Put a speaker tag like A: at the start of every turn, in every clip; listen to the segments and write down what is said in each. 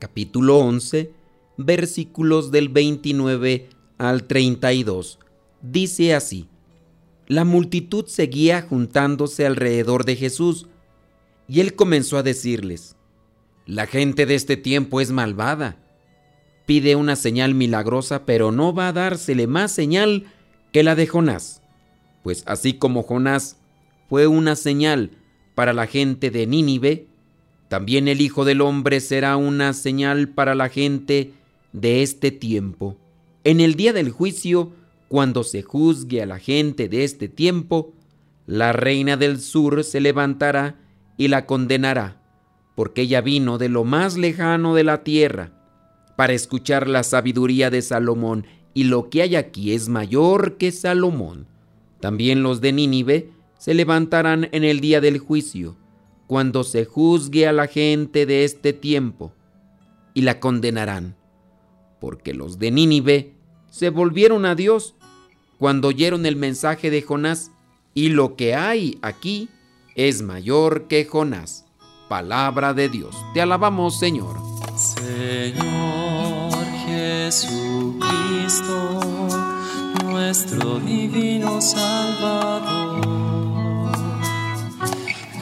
A: capítulo 11 versículos del 29 al 32. Dice así, La multitud seguía juntándose alrededor de Jesús y él comenzó a decirles, La gente de este tiempo es malvada. Pide una señal milagrosa, pero no va a dársele más señal que la de Jonás. Pues así como Jonás fue una señal para la gente de Nínive, también el Hijo del Hombre será una señal para la gente de este tiempo. En el día del juicio, cuando se juzgue a la gente de este tiempo, la reina del sur se levantará y la condenará, porque ella vino de lo más lejano de la tierra para escuchar la sabiduría de Salomón, y lo que hay aquí es mayor que Salomón. También los de Nínive se levantarán en el día del juicio, cuando se juzgue a la gente de este tiempo, y la condenarán, porque los de Nínive se volvieron a Dios cuando oyeron el mensaje de Jonás, y lo que hay aquí es mayor que Jonás. Palabra de Dios. Te alabamos, Señor.
B: Señor Jesucristo, nuestro divino Salvador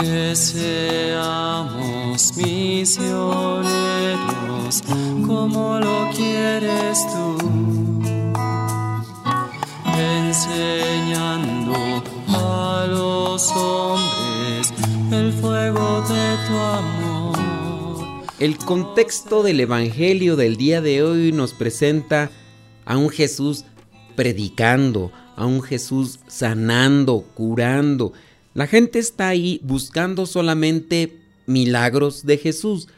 B: Que seamos misioneros como lo quieres tú, enseñando a los hombres el fuego de tu amor.
A: El contexto del Evangelio del día de hoy nos presenta a un Jesús predicando, a un Jesús sanando, curando, la gente está ahí buscando solamente milagros de Jesús.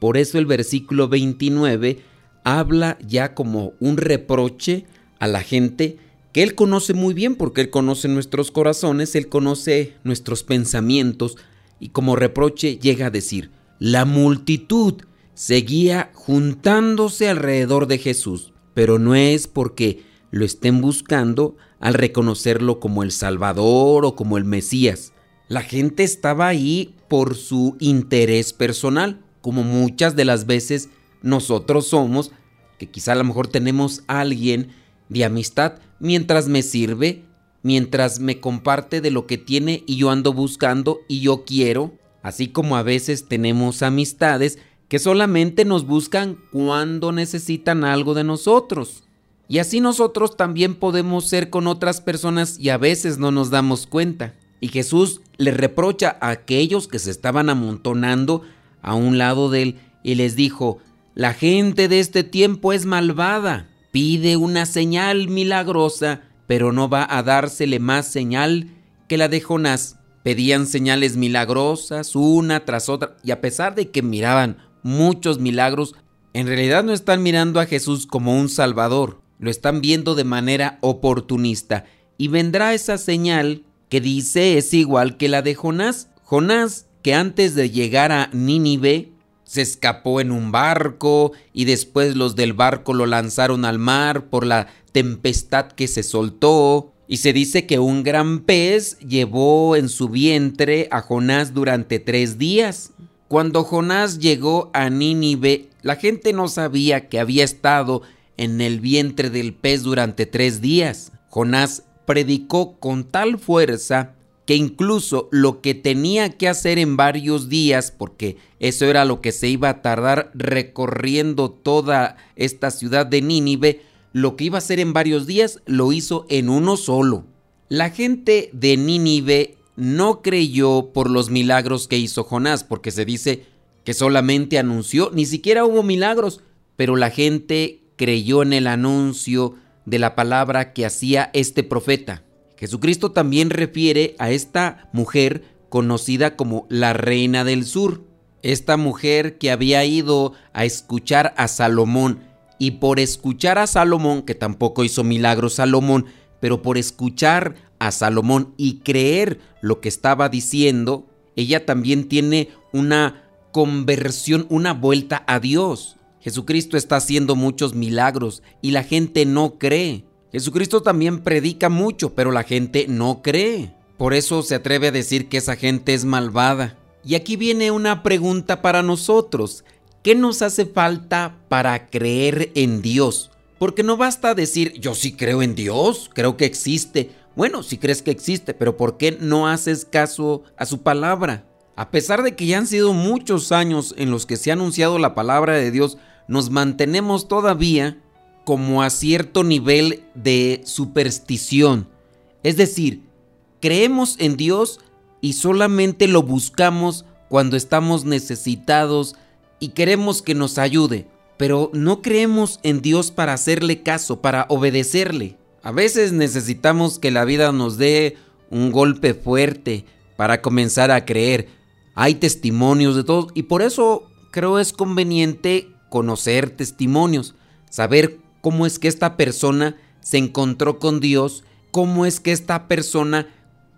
A: Por eso el versículo 29 habla ya como un reproche a la gente que Él conoce muy bien porque Él conoce nuestros corazones, Él conoce nuestros pensamientos y como reproche llega a decir, la multitud seguía juntándose alrededor de Jesús, pero no es porque lo estén buscando al reconocerlo como el Salvador o como el Mesías. La gente estaba ahí por su interés personal, como muchas de las veces nosotros somos, que quizá a lo mejor tenemos a alguien de amistad mientras me sirve, mientras me comparte de lo que tiene y yo ando buscando y yo quiero, así como a veces tenemos amistades que solamente nos buscan cuando necesitan algo de nosotros. Y así nosotros también podemos ser con otras personas y a veces no nos damos cuenta. Y Jesús le reprocha a aquellos que se estaban amontonando a un lado de él y les dijo, la gente de este tiempo es malvada, pide una señal milagrosa, pero no va a dársele más señal que la de Jonás. Pedían señales milagrosas una tras otra y a pesar de que miraban muchos milagros, en realidad no están mirando a Jesús como un salvador, lo están viendo de manera oportunista y vendrá esa señal que dice es igual que la de Jonás. Jonás, que antes de llegar a Nínive, se escapó en un barco y después los del barco lo lanzaron al mar por la tempestad que se soltó. Y se dice que un gran pez llevó en su vientre a Jonás durante tres días. Cuando Jonás llegó a Nínive, la gente no sabía que había estado en el vientre del pez durante tres días. Jonás predicó con tal fuerza que incluso lo que tenía que hacer en varios días, porque eso era lo que se iba a tardar recorriendo toda esta ciudad de Nínive, lo que iba a hacer en varios días lo hizo en uno solo. La gente de Nínive no creyó por los milagros que hizo Jonás, porque se dice que solamente anunció, ni siquiera hubo milagros, pero la gente creyó en el anuncio de la palabra que hacía este profeta. Jesucristo también refiere a esta mujer conocida como la reina del sur, esta mujer que había ido a escuchar a Salomón y por escuchar a Salomón, que tampoco hizo milagros Salomón, pero por escuchar a Salomón y creer lo que estaba diciendo, ella también tiene una conversión, una vuelta a Dios. Jesucristo está haciendo muchos milagros y la gente no cree. Jesucristo también predica mucho, pero la gente no cree. Por eso se atreve a decir que esa gente es malvada. Y aquí viene una pregunta para nosotros. ¿Qué nos hace falta para creer en Dios? Porque no basta decir, yo sí creo en Dios, creo que existe. Bueno, si crees que existe, pero ¿por qué no haces caso a su palabra? A pesar de que ya han sido muchos años en los que se ha anunciado la palabra de Dios, nos mantenemos todavía como a cierto nivel de superstición. Es decir, creemos en Dios y solamente lo buscamos cuando estamos necesitados y queremos que nos ayude, pero no creemos en Dios para hacerle caso, para obedecerle. A veces necesitamos que la vida nos dé un golpe fuerte para comenzar a creer. Hay testimonios de todos y por eso creo es conveniente conocer testimonios, saber cómo es que esta persona se encontró con Dios, cómo es que esta persona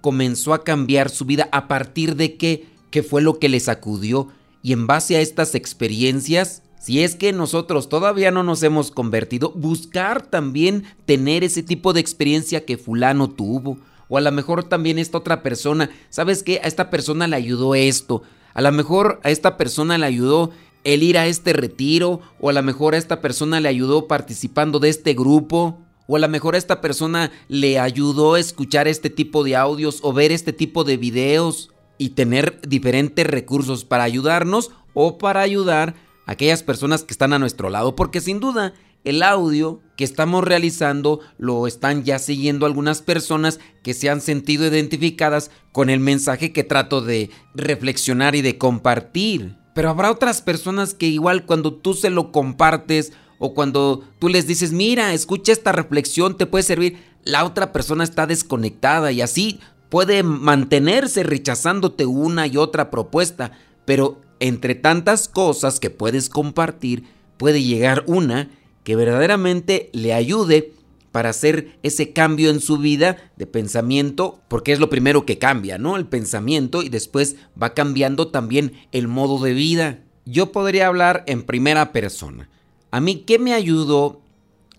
A: comenzó a cambiar su vida, a partir de qué, qué fue lo que le sacudió. Y en base a estas experiencias, si es que nosotros todavía no nos hemos convertido, buscar también tener ese tipo de experiencia que fulano tuvo. O a lo mejor también esta otra persona, ¿sabes qué? A esta persona le ayudó esto. A lo mejor a esta persona le ayudó el ir a este retiro, o a lo mejor a esta persona le ayudó participando de este grupo, o a lo mejor a esta persona le ayudó a escuchar este tipo de audios o ver este tipo de videos y tener diferentes recursos para ayudarnos o para ayudar a aquellas personas que están a nuestro lado, porque sin duda el audio que estamos realizando lo están ya siguiendo algunas personas que se han sentido identificadas con el mensaje que trato de reflexionar y de compartir. Pero habrá otras personas que igual cuando tú se lo compartes o cuando tú les dices, mira, escucha esta reflexión, te puede servir, la otra persona está desconectada y así puede mantenerse rechazándote una y otra propuesta. Pero entre tantas cosas que puedes compartir, puede llegar una que verdaderamente le ayude para hacer ese cambio en su vida de pensamiento, porque es lo primero que cambia, ¿no? El pensamiento y después va cambiando también el modo de vida. Yo podría hablar en primera persona. A mí, ¿qué me ayudó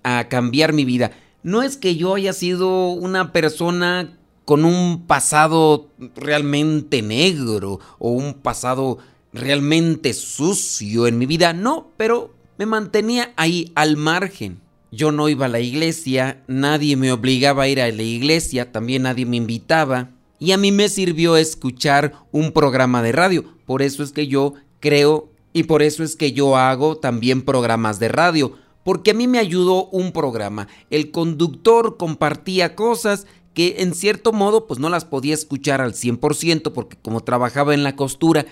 A: a cambiar mi vida? No es que yo haya sido una persona con un pasado realmente negro o un pasado realmente sucio en mi vida, no, pero me mantenía ahí al margen. Yo no iba a la iglesia, nadie me obligaba a ir a la iglesia, también nadie me invitaba. Y a mí me sirvió escuchar un programa de radio. Por eso es que yo creo y por eso es que yo hago también programas de radio. Porque a mí me ayudó un programa. El conductor compartía cosas que en cierto modo pues no las podía escuchar al 100% porque como trabajaba en la costura,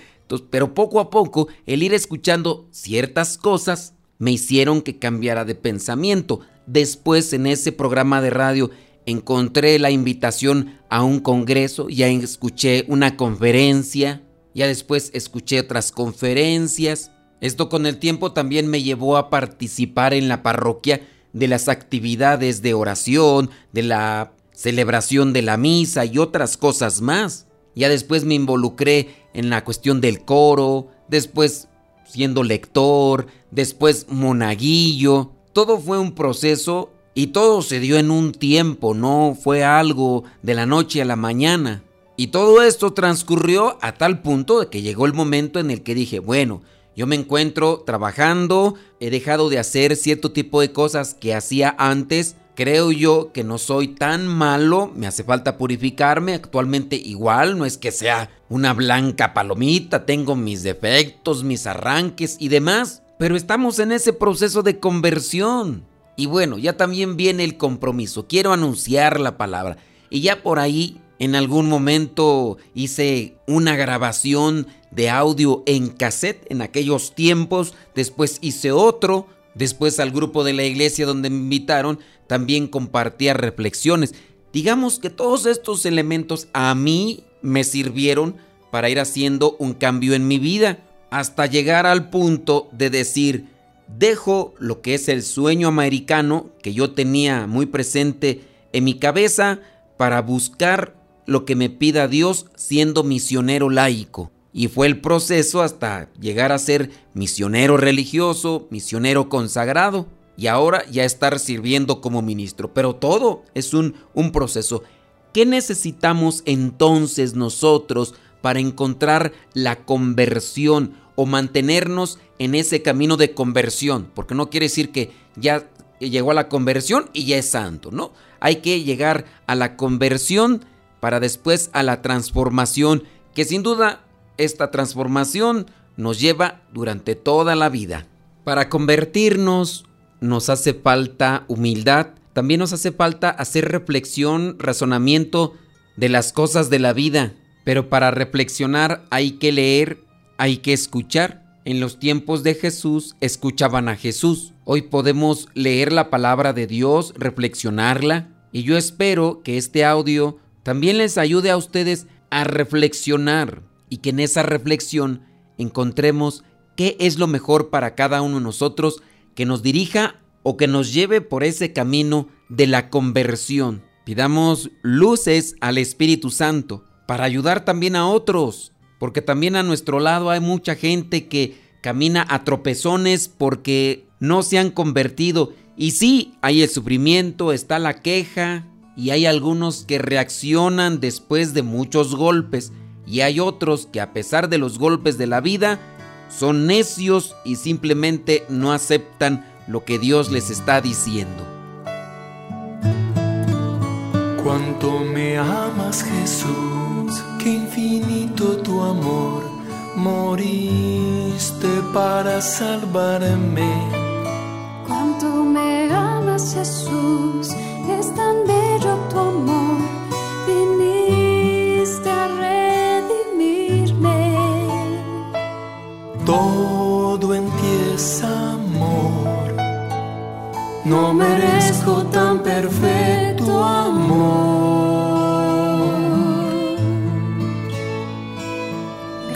A: pero poco a poco el ir escuchando ciertas cosas me hicieron que cambiara de pensamiento. Después en ese programa de radio encontré la invitación a un congreso, ya escuché una conferencia, ya después escuché otras conferencias. Esto con el tiempo también me llevó a participar en la parroquia de las actividades de oración, de la celebración de la misa y otras cosas más. Ya después me involucré en la cuestión del coro, después siendo lector, después monaguillo. Todo fue un proceso y todo se dio en un tiempo, no fue algo de la noche a la mañana. Y todo esto transcurrió a tal punto de que llegó el momento en el que dije, bueno, yo me encuentro trabajando, he dejado de hacer cierto tipo de cosas que hacía antes, creo yo que no soy tan malo, me hace falta purificarme, actualmente igual, no es que sea una blanca palomita, tengo mis defectos, mis arranques y demás, pero estamos en ese proceso de conversión. Y bueno, ya también viene el compromiso, quiero anunciar la palabra. Y ya por ahí, en algún momento hice una grabación de audio en cassette en aquellos tiempos, después hice otro, después al grupo de la iglesia donde me invitaron, también compartía reflexiones. Digamos que todos estos elementos a mí me sirvieron para ir haciendo un cambio en mi vida, hasta llegar al punto de decir, dejo lo que es el sueño americano que yo tenía muy presente en mi cabeza para buscar lo que me pida Dios siendo misionero laico. Y fue el proceso hasta llegar a ser misionero religioso, misionero consagrado y ahora ya estar sirviendo como ministro. Pero todo es un, un proceso. ¿Qué necesitamos entonces nosotros para encontrar la conversión o mantenernos en ese camino de conversión? Porque no quiere decir que ya llegó a la conversión y ya es santo, ¿no? Hay que llegar a la conversión para después a la transformación, que sin duda esta transformación nos lleva durante toda la vida. Para convertirnos nos hace falta humildad, también nos hace falta hacer reflexión, razonamiento de las cosas de la vida. Pero para reflexionar hay que leer, hay que escuchar. En los tiempos de Jesús escuchaban a Jesús. Hoy podemos leer la palabra de Dios, reflexionarla. Y yo espero que este audio también les ayude a ustedes a reflexionar y que en esa reflexión encontremos qué es lo mejor para cada uno de nosotros que nos dirija o que nos lleve por ese camino de la conversión. Pidamos luces al Espíritu Santo para ayudar también a otros, porque también a nuestro lado hay mucha gente que camina a tropezones porque no se han convertido. Y sí, hay el sufrimiento, está la queja, y hay algunos que reaccionan después de muchos golpes, y hay otros que a pesar de los golpes de la vida, son necios y simplemente no aceptan lo que Dios les está diciendo.
C: Cuánto me amas Jesús, qué infinito tu amor, moriste para salvarme.
D: Cuánto me amas Jesús, es tan bello tu amor,
C: Todo en ti es amor, no merezco tan perfecto amor.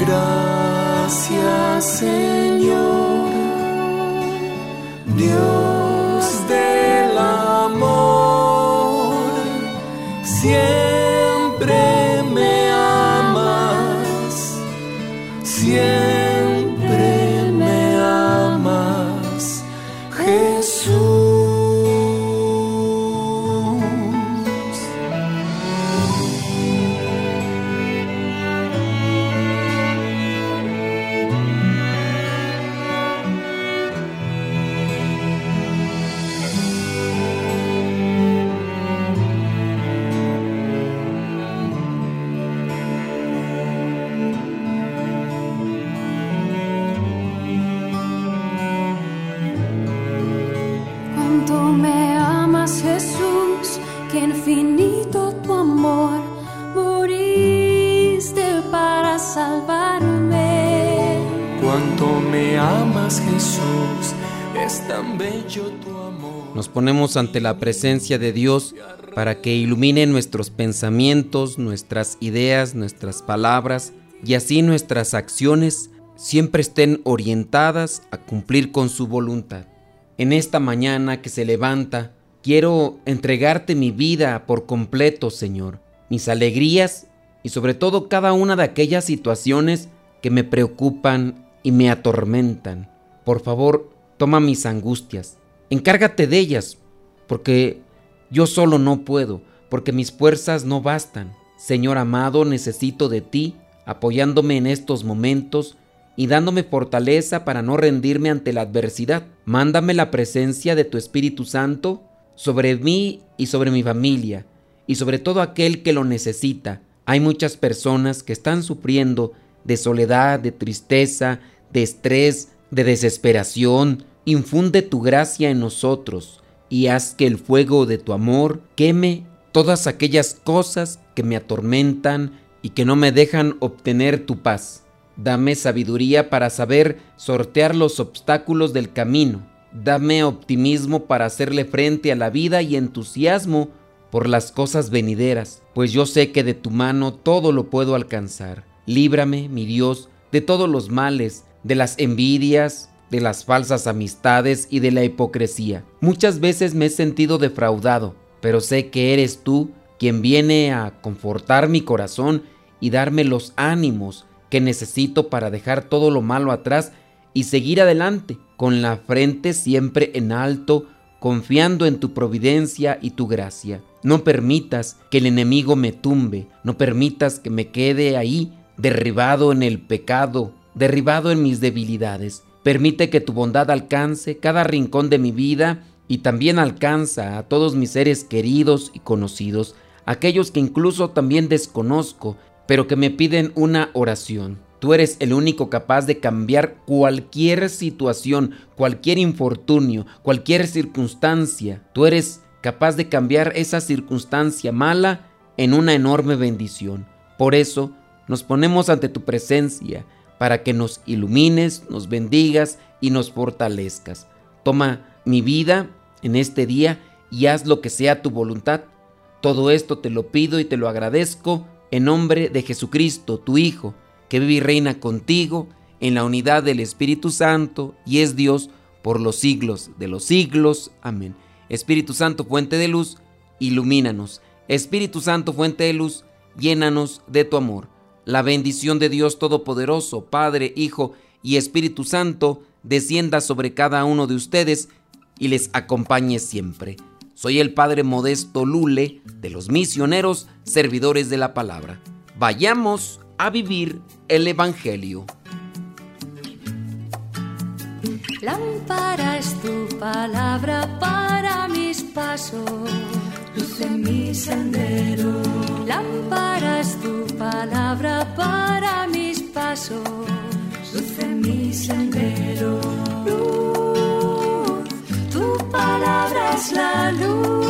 C: Gracias Señor, Dios del amor,
D: Cuánto me amas Jesús, que infinito tu amor, moriste para salvarme.
C: Cuánto me amas Jesús, es tan bello tu amor.
A: Nos ponemos ante la presencia de Dios para que ilumine nuestros pensamientos, nuestras ideas, nuestras palabras y así nuestras acciones siempre estén orientadas a cumplir con su voluntad. En esta mañana que se levanta, quiero entregarte mi vida por completo, Señor, mis alegrías y sobre todo cada una de aquellas situaciones que me preocupan y me atormentan. Por favor, toma mis angustias, encárgate de ellas, porque yo solo no puedo, porque mis fuerzas no bastan. Señor amado, necesito de ti, apoyándome en estos momentos y dándome fortaleza para no rendirme ante la adversidad. Mándame la presencia de tu Espíritu Santo, sobre mí y sobre mi familia, y sobre todo aquel que lo necesita. Hay muchas personas que están sufriendo de soledad, de tristeza, de estrés, de desesperación. Infunde tu gracia en nosotros y haz que el fuego de tu amor queme todas aquellas cosas que me atormentan y que no me dejan obtener tu paz. Dame sabiduría para saber sortear los obstáculos del camino. Dame optimismo para hacerle frente a la vida y entusiasmo por las cosas venideras, pues yo sé que de tu mano todo lo puedo alcanzar. Líbrame, mi Dios, de todos los males, de las envidias, de las falsas amistades y de la hipocresía. Muchas veces me he sentido defraudado, pero sé que eres tú quien viene a confortar mi corazón y darme los ánimos que necesito para dejar todo lo malo atrás y seguir adelante, con la frente siempre en alto, confiando en tu providencia y tu gracia. No permitas que el enemigo me tumbe, no permitas que me quede ahí, derribado en el pecado, derribado en mis debilidades. Permite que tu bondad alcance cada rincón de mi vida y también alcanza a todos mis seres queridos y conocidos, aquellos que incluso también desconozco, pero que me piden una oración. Tú eres el único capaz de cambiar cualquier situación, cualquier infortunio, cualquier circunstancia. Tú eres capaz de cambiar esa circunstancia mala en una enorme bendición. Por eso nos ponemos ante tu presencia para que nos ilumines, nos bendigas y nos fortalezcas. Toma mi vida en este día y haz lo que sea tu voluntad. Todo esto te lo pido y te lo agradezco en nombre de Jesucristo, tu Hijo, que vive y reina contigo en la unidad del Espíritu Santo y es Dios por los siglos de los siglos. Amén. Espíritu Santo, fuente de luz, ilumínanos. Espíritu Santo, fuente de luz, llénanos de tu amor. La bendición de Dios Todopoderoso, Padre, Hijo y Espíritu Santo, descienda sobre cada uno de ustedes y les acompañe siempre. Soy el Padre Modesto Lule de los misioneros servidores de la palabra. Vayamos a vivir el Evangelio.
D: Lámpara es tu palabra para mis pasos, luz en mi sendero. Lámpara es tu palabra para mis pasos, luz en mi sendero palabra es la luz.